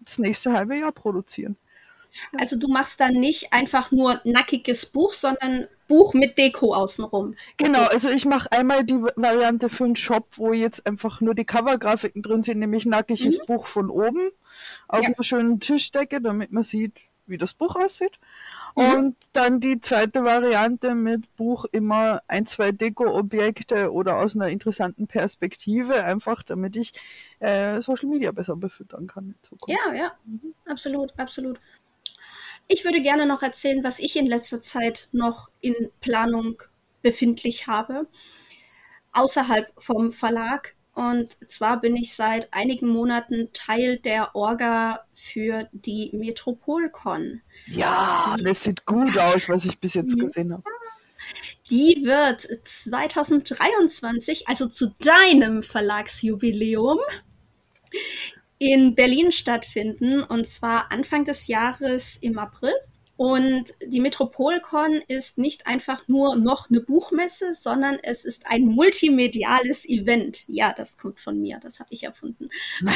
das nächste halbe Jahr produzieren. Also du machst dann nicht einfach nur nackiges Buch, sondern Buch mit Deko außenrum. Genau, also ich mache einmal die Variante für einen Shop, wo jetzt einfach nur die Covergrafiken drin sind, nämlich nackiges mhm. Buch von oben auf ja. einer schönen Tischdecke, damit man sieht, wie das Buch aussieht. Mhm. Und dann die zweite Variante mit Buch immer ein, zwei Deko-Objekte oder aus einer interessanten Perspektive, einfach damit ich äh, Social Media besser befüttern kann. Ja, ja, mhm. absolut, absolut. Ich würde gerne noch erzählen, was ich in letzter Zeit noch in Planung befindlich habe, außerhalb vom Verlag. Und zwar bin ich seit einigen Monaten Teil der Orga für die Metropolcon. Ja, das sieht gut aus, was ich bis jetzt gesehen habe. Die wird 2023, also zu deinem Verlagsjubiläum, in Berlin stattfinden und zwar Anfang des Jahres im April. Und die Metropolcon ist nicht einfach nur noch eine Buchmesse, sondern es ist ein multimediales Event. Ja, das kommt von mir, das habe ich erfunden.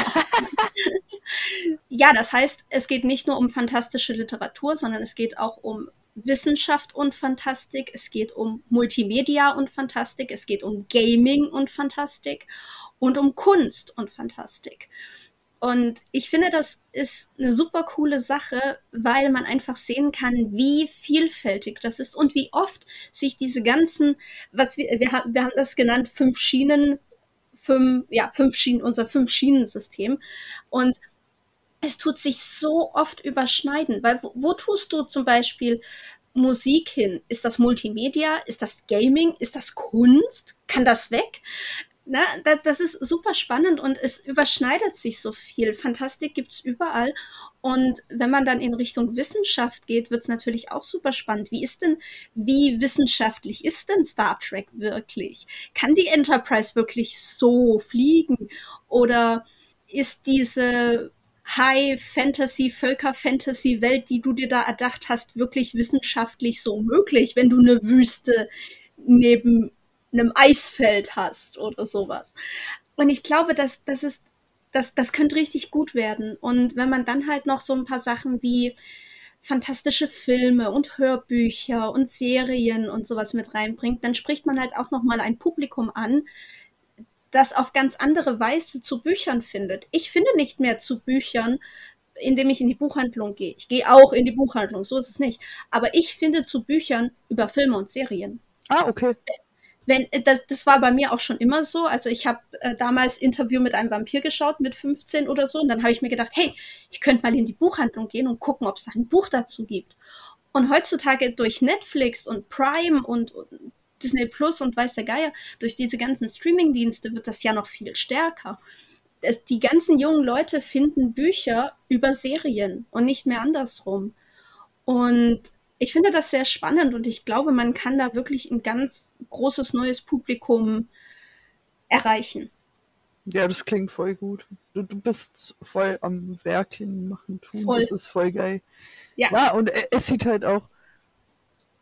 ja, das heißt, es geht nicht nur um fantastische Literatur, sondern es geht auch um Wissenschaft und Fantastik, es geht um Multimedia und Fantastik, es geht um Gaming und Fantastik und um Kunst und Fantastik. Und ich finde, das ist eine super coole Sache, weil man einfach sehen kann, wie vielfältig das ist und wie oft sich diese ganzen, was wir, wir, haben, wir haben das genannt, fünf Schienen, fünf, ja, fünf Schienen, unser Fünf-Schienen-System. Und es tut sich so oft überschneiden, weil wo, wo tust du zum Beispiel Musik hin? Ist das Multimedia? Ist das Gaming? Ist das Kunst? Kann das weg? Na, das, das ist super spannend und es überschneidet sich so viel. Fantastik gibt es überall. Und wenn man dann in Richtung Wissenschaft geht, wird es natürlich auch super spannend. Wie ist denn, wie wissenschaftlich ist denn Star Trek wirklich? Kann die Enterprise wirklich so fliegen? Oder ist diese High-Fantasy-Völker-Fantasy-Welt, die du dir da erdacht hast, wirklich wissenschaftlich so möglich, wenn du eine Wüste neben einem Eisfeld hast oder sowas. Und ich glaube, dass das ist, das, das könnte richtig gut werden. Und wenn man dann halt noch so ein paar Sachen wie fantastische Filme und Hörbücher und Serien und sowas mit reinbringt, dann spricht man halt auch noch mal ein Publikum an, das auf ganz andere Weise zu Büchern findet. Ich finde nicht mehr zu Büchern, indem ich in die Buchhandlung gehe. Ich gehe auch in die Buchhandlung, so ist es nicht. Aber ich finde zu Büchern über Filme und Serien. Ah, okay. Wenn, äh, das, das war bei mir auch schon immer so. Also ich habe äh, damals Interview mit einem Vampir geschaut, mit 15 oder so. Und dann habe ich mir gedacht, hey, ich könnte mal in die Buchhandlung gehen und gucken, ob es ein Buch dazu gibt. Und heutzutage durch Netflix und Prime und, und Disney Plus und weiß der Geier, durch diese ganzen Streaming-Dienste wird das ja noch viel stärker. Es, die ganzen jungen Leute finden Bücher über Serien und nicht mehr andersrum. Und ich finde das sehr spannend und ich glaube, man kann da wirklich ein ganz großes neues Publikum erreichen. Ja, das klingt voll gut. Du, du bist voll am Werkeln machen tun. Voll. Das ist voll geil. Ja. ja, und es sieht halt auch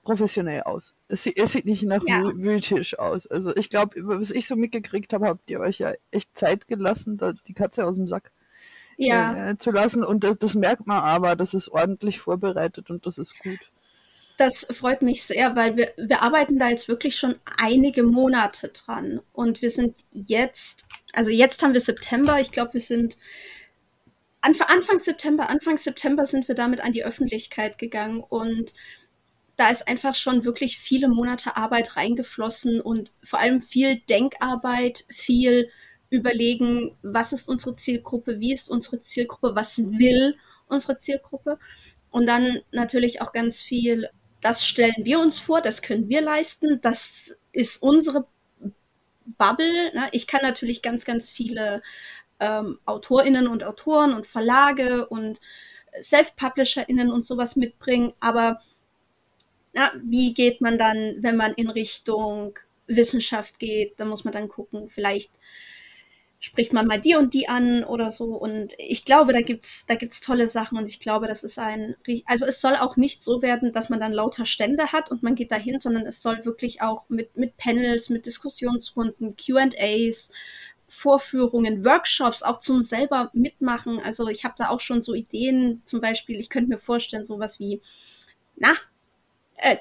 professionell aus. Es, es sieht nicht nach ja. Wühltisch aus. Also ich glaube, was ich so mitgekriegt habe, habt ihr euch ja echt Zeit gelassen, da die Katze aus dem Sack ja. äh, zu lassen. Und das, das, merkt man aber, das ist ordentlich vorbereitet und das ist gut. Das freut mich sehr, weil wir, wir arbeiten da jetzt wirklich schon einige Monate dran. Und wir sind jetzt, also jetzt haben wir September, ich glaube, wir sind Anfang September, Anfang September sind wir damit an die Öffentlichkeit gegangen und da ist einfach schon wirklich viele Monate Arbeit reingeflossen und vor allem viel Denkarbeit, viel überlegen, was ist unsere Zielgruppe, wie ist unsere Zielgruppe, was will unsere Zielgruppe. Und dann natürlich auch ganz viel, das stellen wir uns vor, das können wir leisten, das ist unsere Bubble. Ne? Ich kann natürlich ganz, ganz viele ähm, AutorInnen und Autoren und Verlage und Self-PublisherInnen und sowas mitbringen, aber na, wie geht man dann, wenn man in Richtung Wissenschaft geht, da muss man dann gucken, vielleicht spricht man mal die und die an oder so. Und ich glaube, da gibt's, da gibt's tolle Sachen und ich glaube, das ist ein, also es soll auch nicht so werden, dass man dann lauter Stände hat und man geht dahin, sondern es soll wirklich auch mit, mit Panels, mit Diskussionsrunden, Q&As, Vorführungen, Workshops auch zum selber mitmachen. Also ich habe da auch schon so Ideen, zum Beispiel, ich könnte mir vorstellen, sowas wie, na, äh,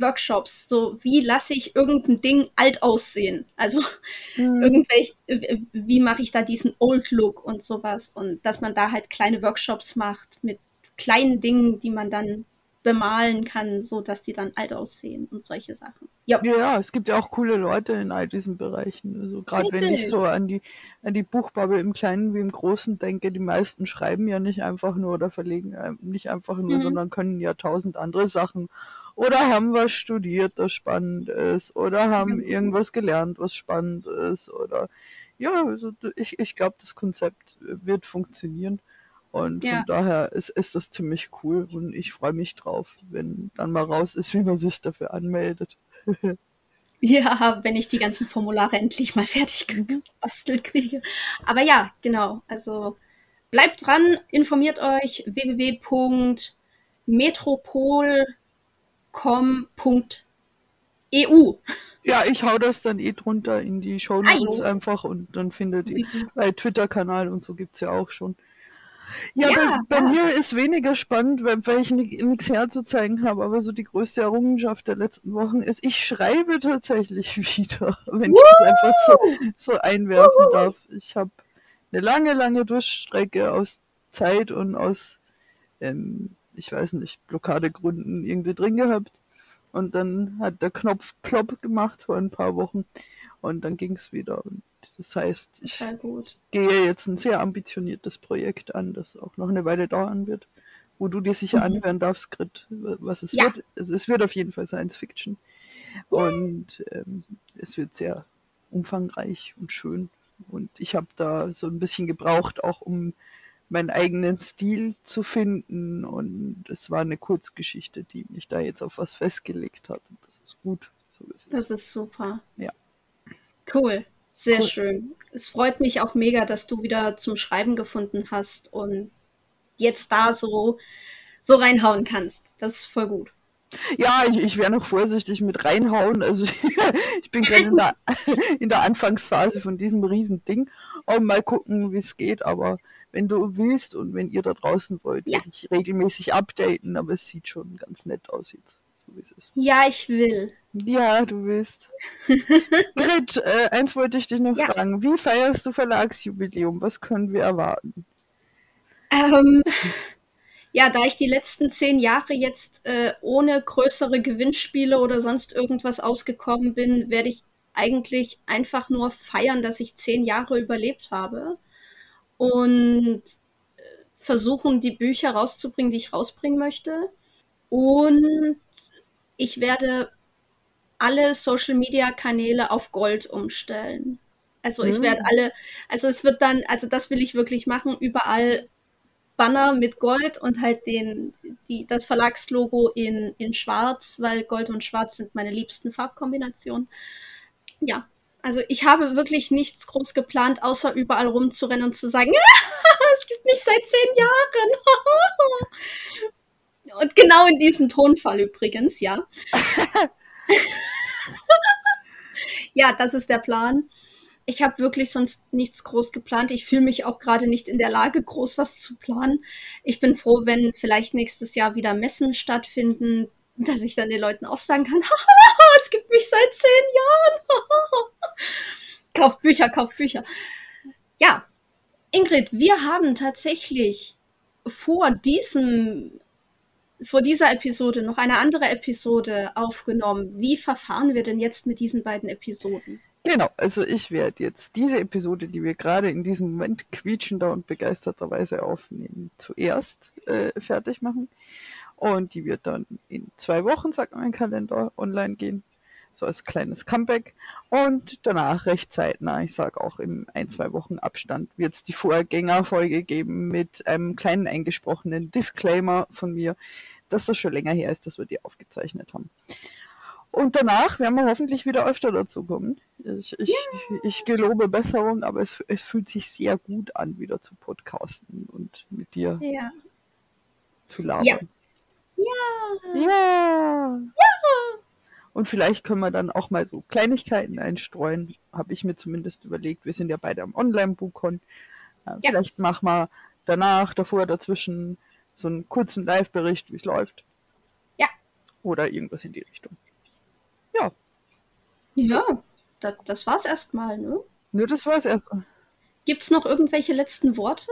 Cosplay-Workshops, so wie lasse ich irgendein Ding alt aussehen? Also mhm. irgendwelche, wie mache ich da diesen Old Look und sowas und dass man da halt kleine Workshops macht mit kleinen Dingen, die man dann bemalen kann, so dass die dann alt aussehen und solche Sachen. Ja. ja, es gibt ja auch coole Leute in all diesen Bereichen. Also gerade wenn ich so an die an die Buchbubble im Kleinen wie im Großen denke, die meisten schreiben ja nicht einfach nur oder verlegen äh, nicht einfach nur, mhm. sondern können ja tausend andere Sachen oder haben was studiert, das spannend ist oder haben mhm. irgendwas gelernt, was spannend ist oder ja, also ich, ich glaube, das Konzept wird funktionieren. Und ja. von daher ist, ist das ziemlich cool und ich freue mich drauf, wenn dann mal raus ist, wie man sich dafür anmeldet. ja, wenn ich die ganzen Formulare endlich mal fertig gebastelt kriege. Aber ja, genau. Also bleibt dran, informiert euch www.metropol.com.eu. Ja, ich hau das dann eh drunter in die Show Notes einfach und dann findet ihr bei Twitter-Kanal und so gibt es ja auch schon. Ja, ja bei, bei mir ist weniger spannend, weil, weil ich nichts herzuzeigen habe, aber so die größte Errungenschaft der letzten Wochen ist, ich schreibe tatsächlich wieder, wenn Woo! ich das einfach so, so einwerfen Woo! darf. Ich habe eine lange, lange Durchstrecke aus Zeit und aus, ähm, ich weiß nicht, Blockadegründen irgendwie drin gehabt. Und dann hat der Knopf plopp gemacht vor ein paar Wochen und dann ging es wieder. Und das heißt, ich gehe jetzt ein sehr ambitioniertes Projekt an, das auch noch eine Weile dauern wird, wo du dir sicher mhm. anhören darfst, Grit, was es ja. wird. Also es wird auf jeden Fall Science Fiction. Und ähm, es wird sehr umfangreich und schön. Und ich habe da so ein bisschen gebraucht, auch um meinen eigenen Stil zu finden. Und es war eine Kurzgeschichte, die mich da jetzt auf was festgelegt hat. Und das ist gut. So das ist super. Ja. Cool. Sehr cool. schön. es freut mich auch mega, dass du wieder zum Schreiben gefunden hast und jetzt da so, so reinhauen kannst. Das ist voll gut. Ja, ich, ich wäre noch vorsichtig mit reinhauen. Also ich bin gerade in der, in der Anfangsphase von diesem riesen Ding. Mal gucken, wie es geht. Aber wenn du willst und wenn ihr da draußen wollt, ja. werde ich regelmäßig updaten. Aber es sieht schon ganz nett aus jetzt, so wie es ist. Ja, ich will. Ja, du willst. Grit, äh, eins wollte ich dich noch ja. fragen. Wie feierst du Verlagsjubiläum? Was können wir erwarten? Ähm, ja, da ich die letzten zehn Jahre jetzt äh, ohne größere Gewinnspiele oder sonst irgendwas ausgekommen bin, werde ich eigentlich einfach nur feiern, dass ich zehn Jahre überlebt habe und äh, versuchen, die Bücher rauszubringen, die ich rausbringen möchte. Und ich werde alle Social-Media-Kanäle auf Gold umstellen. Also ich werde hm. alle, also es wird dann, also das will ich wirklich machen, überall Banner mit Gold und halt den, die, das Verlagslogo in, in Schwarz, weil Gold und Schwarz sind meine liebsten Farbkombinationen. Ja, also ich habe wirklich nichts groß geplant, außer überall rumzurennen und zu sagen, es gibt nicht seit zehn Jahren. und genau in diesem Tonfall übrigens, ja. ja, das ist der Plan ich habe wirklich sonst nichts groß geplant. Ich fühle mich auch gerade nicht in der Lage, groß was zu planen. Ich bin froh, wenn vielleicht nächstes Jahr wieder Messen stattfinden, dass ich dann den Leuten auch sagen kann, es gibt mich seit zehn Jahren. kauft Bücher, kauft Bücher. Ja, Ingrid, wir haben tatsächlich vor diesem vor dieser Episode noch eine andere Episode aufgenommen. Wie verfahren wir denn jetzt mit diesen beiden Episoden? Genau, also ich werde jetzt diese Episode, die wir gerade in diesem Moment quietschender und begeisterterweise aufnehmen, zuerst äh, fertig machen. Und die wird dann in zwei Wochen, sagt mein Kalender, online gehen. So als kleines Comeback. Und danach recht zeitnah, ich sage auch im ein, zwei Wochen Abstand, wird es die Vorgängerfolge geben mit einem kleinen eingesprochenen Disclaimer von mir, dass das schon länger her ist, dass wir die aufgezeichnet haben. Und danach werden wir hoffentlich wieder öfter dazu kommen. Ich, ich, ja. ich gelobe Besserung, aber es, es fühlt sich sehr gut an, wieder zu podcasten und mit dir ja. zu labern. Ja. Ja. ja. Ja. Und vielleicht können wir dann auch mal so Kleinigkeiten einstreuen. Habe ich mir zumindest überlegt. Wir sind ja beide am Online-Buchcon. Äh, ja. Vielleicht machen wir danach, davor, dazwischen so einen kurzen Live-Bericht, wie es läuft. Ja. Oder irgendwas in die Richtung. Ja. Ja, das, das war's erstmal, ne? Nur das war's erstmal. Gibt's noch irgendwelche letzten Worte?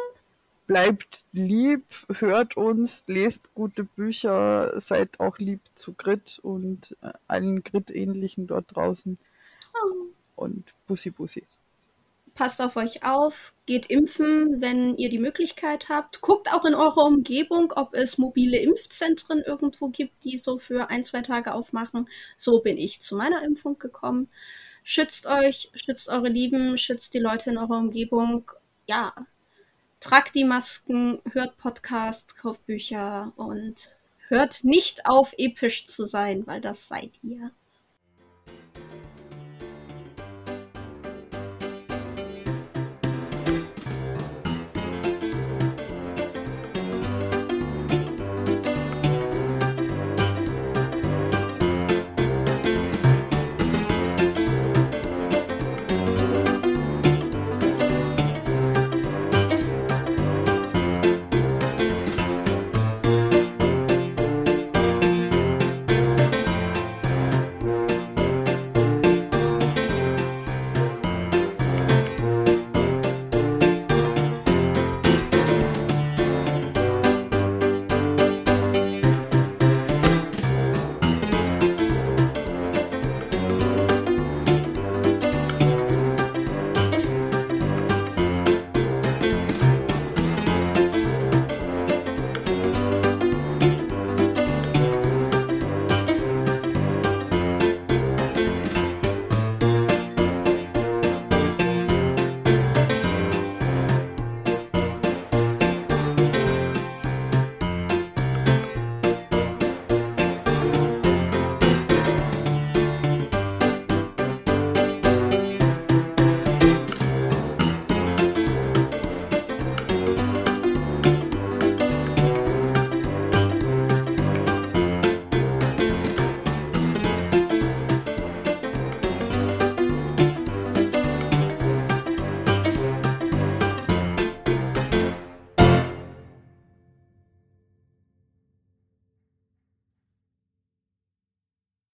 Bleibt lieb, hört uns, lest gute Bücher, seid auch lieb zu Grit und äh, allen Grit-ähnlichen dort draußen. Oh. Und Bussi Bussi passt auf euch auf, geht impfen, wenn ihr die Möglichkeit habt. Guckt auch in eurer Umgebung, ob es mobile Impfzentren irgendwo gibt, die so für ein, zwei Tage aufmachen. So bin ich zu meiner Impfung gekommen. Schützt euch, schützt eure Lieben, schützt die Leute in eurer Umgebung. Ja, tragt die Masken, hört Podcasts, kauft Bücher und hört nicht auf, episch zu sein, weil das seid ihr.